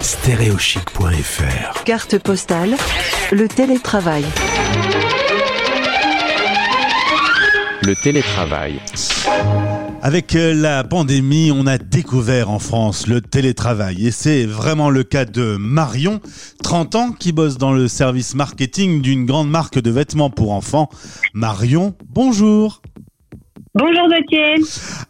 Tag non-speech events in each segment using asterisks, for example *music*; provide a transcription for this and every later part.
Stéréochic.fr Carte postale, le télétravail. Le télétravail. Avec euh, la pandémie, on a découvert en France le télétravail et c'est vraiment le cas de Marion, 30 ans, qui bosse dans le service marketing d'une grande marque de vêtements pour enfants. Marion, bonjour. Bonjour Gauthier.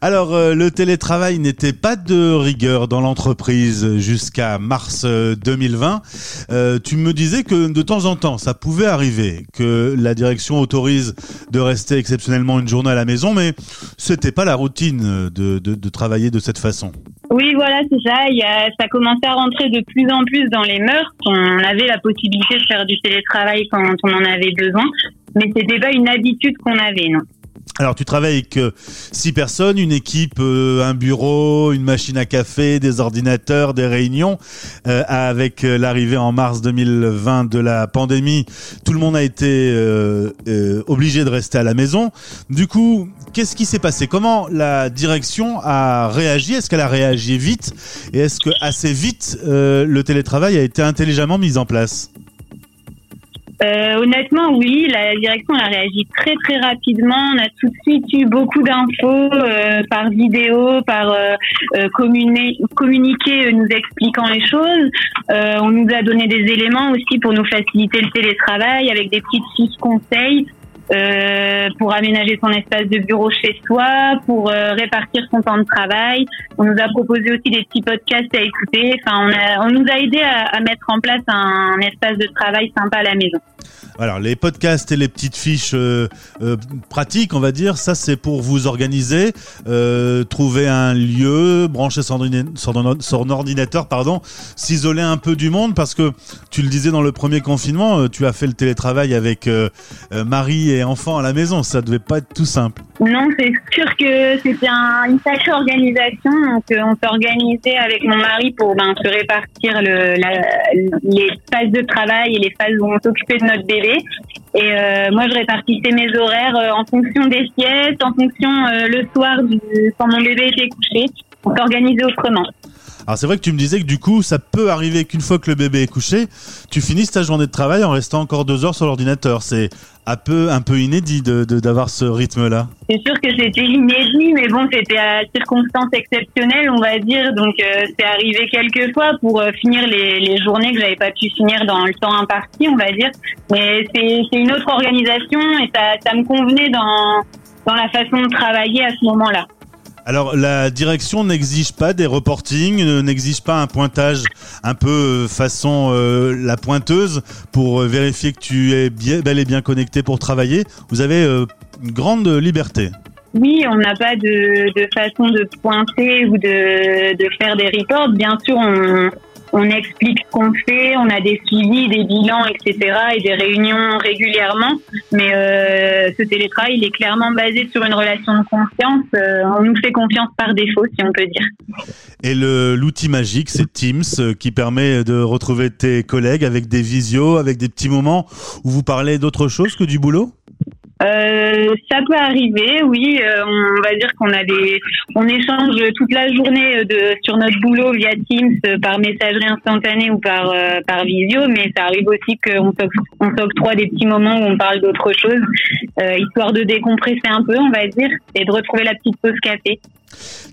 Alors, euh, le télétravail n'était pas de rigueur dans l'entreprise jusqu'à mars euh, 2020. Euh, tu me disais que de temps en temps, ça pouvait arriver que la direction autorise de rester exceptionnellement une journée à la maison, mais c'était pas la routine de, de, de travailler de cette façon. Oui, voilà, c'est ça. Il y a, ça commençait à rentrer de plus en plus dans les mœurs. On avait la possibilité de faire du télétravail quand on en avait besoin, mais c'était pas une habitude qu'on avait, non. Alors, tu travailles avec euh, six personnes, une équipe, euh, un bureau, une machine à café, des ordinateurs, des réunions. Euh, avec l'arrivée en mars 2020 de la pandémie, tout le monde a été obligé de rester à la maison. Du coup, qu'est-ce qui s'est passé? Comment la direction a réagi? Est-ce qu'elle a réagi vite? Et est-ce que assez vite le télétravail a été intelligemment mis en place? Euh, honnêtement, oui, la direction a réagi très très rapidement. On a tout de suite eu beaucoup d'infos euh, par vidéo, par euh, euh, communi- communiqué nous expliquant les choses. On nous a donné des éléments aussi pour nous faciliter le télétravail avec des petites fiches conseils. Euh, pour aménager son espace de bureau chez soi, pour euh, répartir son temps de travail. On nous a proposé aussi des petits podcasts à écouter. Enfin, on, a, on nous a aidé à, à mettre en place un, espace de travail sympa à la maison. Alors, les podcasts et les petites fiches euh, euh, pratiques, on va dire, ça c'est pour vous organiser, euh, trouver un lieu, brancher son, ordina- son- son ordinateur, pardon, s'isoler un peu du monde, parce que tu le disais dans le premier confinement, tu as fait le télétravail avec euh, euh, mari et enfants à la maison, ça devait pas être tout simple. Non, c'est sûr que c'était un, une sacrée organisation. Donc, euh, on s'organisait avec mon mari pour ben, se répartir le, la, les phases de travail et les phases où on s'occupait de notre bébé. Et euh, moi, je répartissais mes horaires euh, en fonction des siestes, en fonction euh, le soir du, quand mon bébé était couché. On s'organisait autrement. Alors c'est vrai que tu me disais que du coup, ça peut arriver qu'une fois que le bébé est couché, tu finisses ta journée de travail en restant encore deux heures sur l'ordinateur. C'est un peu, un peu inédit de, de- d'avoir ce rythme-là. C'est sûr que c'était inédit, mais bon, c'était à circonstances exceptionnelles, on va dire. Donc, euh, c'est arrivé quelques fois pour euh, finir les, les journées que j'avais pas pu finir dans le temps imparti, on va dire. Mais c'est une autre organisation et ça, ça me convenait dans, dans la façon de travailler à ce moment-là. Alors la direction n'exige pas des reportings, euh, n'exige pas un pointage un peu euh, façon euh, la pointeuse pour vérifier que tu es bien, bel et bien connecté pour travailler. Vous avez une grande liberté. Oui, on n'a pas de, de façon de pointer ou de, de faire des reports. Bien sûr, on, on explique ce qu'on fait, on a des suivis, des bilans, etc. et des réunions régulièrement. Mais euh, ce télétravail, il est clairement basé sur une relation de confiance. Euh, on nous fait confiance par défaut, si on peut dire. Et l'outil magique, c'est Teams euh, qui permet de retrouver tes collègues avec des visios, avec des petits moments où vous parlez d'autre chose que du boulot? Euh, ça peut arriver, oui. Euh, on va dire qu'on a des, on échange toute la journée de sur notre boulot via Teams, euh, par messagerie instantanée ou par euh, par visio, mais ça arrive aussi qu'on on s'octroie des petits moments où on parle d'autre chose, euh, histoire de décompresser un peu, on va dire, et de retrouver la petite pause café.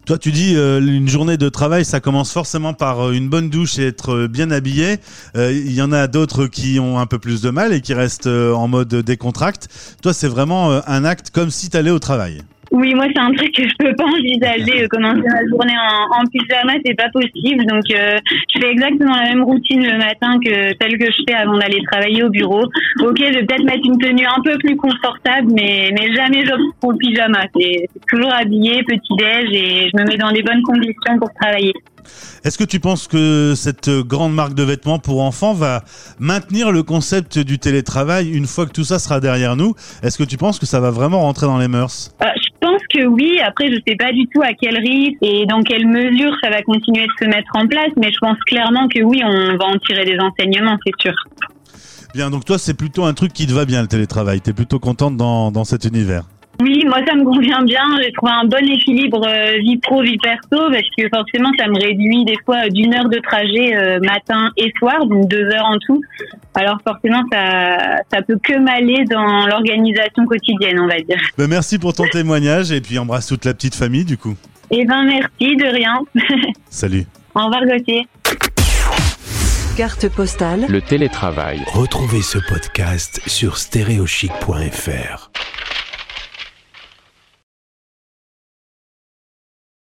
Toi, tu dis euh, une journée de travail, ça commence forcément par euh, une bonne douche et être euh, bien habillé. Euh, Il y en a d'autres qui ont un peu plus de mal et qui restent euh, en mode décontracte. Toi, c'est vraiment euh, un acte comme si tu allais au travail. Oui, moi c'est un truc que je peux pas envisager. Euh, Commencer ma journée en, en pyjama, c'est pas possible. Donc euh, je fais exactement la même routine le matin que celle que je fais avant d'aller travailler au bureau. Ok, je vais peut-être mettre une tenue un peu plus confortable, mais mais jamais j'opte pour le pyjama. C'est toujours habillé, petit déj, et je me mets dans des bonnes conditions pour travailler. Est-ce que tu penses que cette grande marque de vêtements pour enfants va maintenir le concept du télétravail une fois que tout ça sera derrière nous? Est-ce que tu penses que ça va vraiment rentrer dans les mœurs? Euh, je pense que oui. Après, je sais pas du tout à quel rythme et dans quelle mesure ça va continuer de se mettre en place, mais je pense clairement que oui, on va en tirer des enseignements, c'est sûr. Bien, donc toi, c'est plutôt un truc qui te va bien, le télétravail. T'es plutôt contente dans, dans cet univers? Oui, moi ça me convient bien. J'ai trouvé un bon équilibre euh, vie pro vie perso parce que forcément ça me réduit des fois d'une heure de trajet euh, matin et soir, donc deux heures en tout. Alors forcément ça ça peut que m'aller dans l'organisation quotidienne, on va dire. Ben, merci pour ton témoignage et puis embrasse toute la petite famille du coup. Eh ben merci de rien. *laughs* Salut. Au revoir Gauthier. Carte postale Le télétravail. Retrouvez ce podcast sur stéréochic.fr.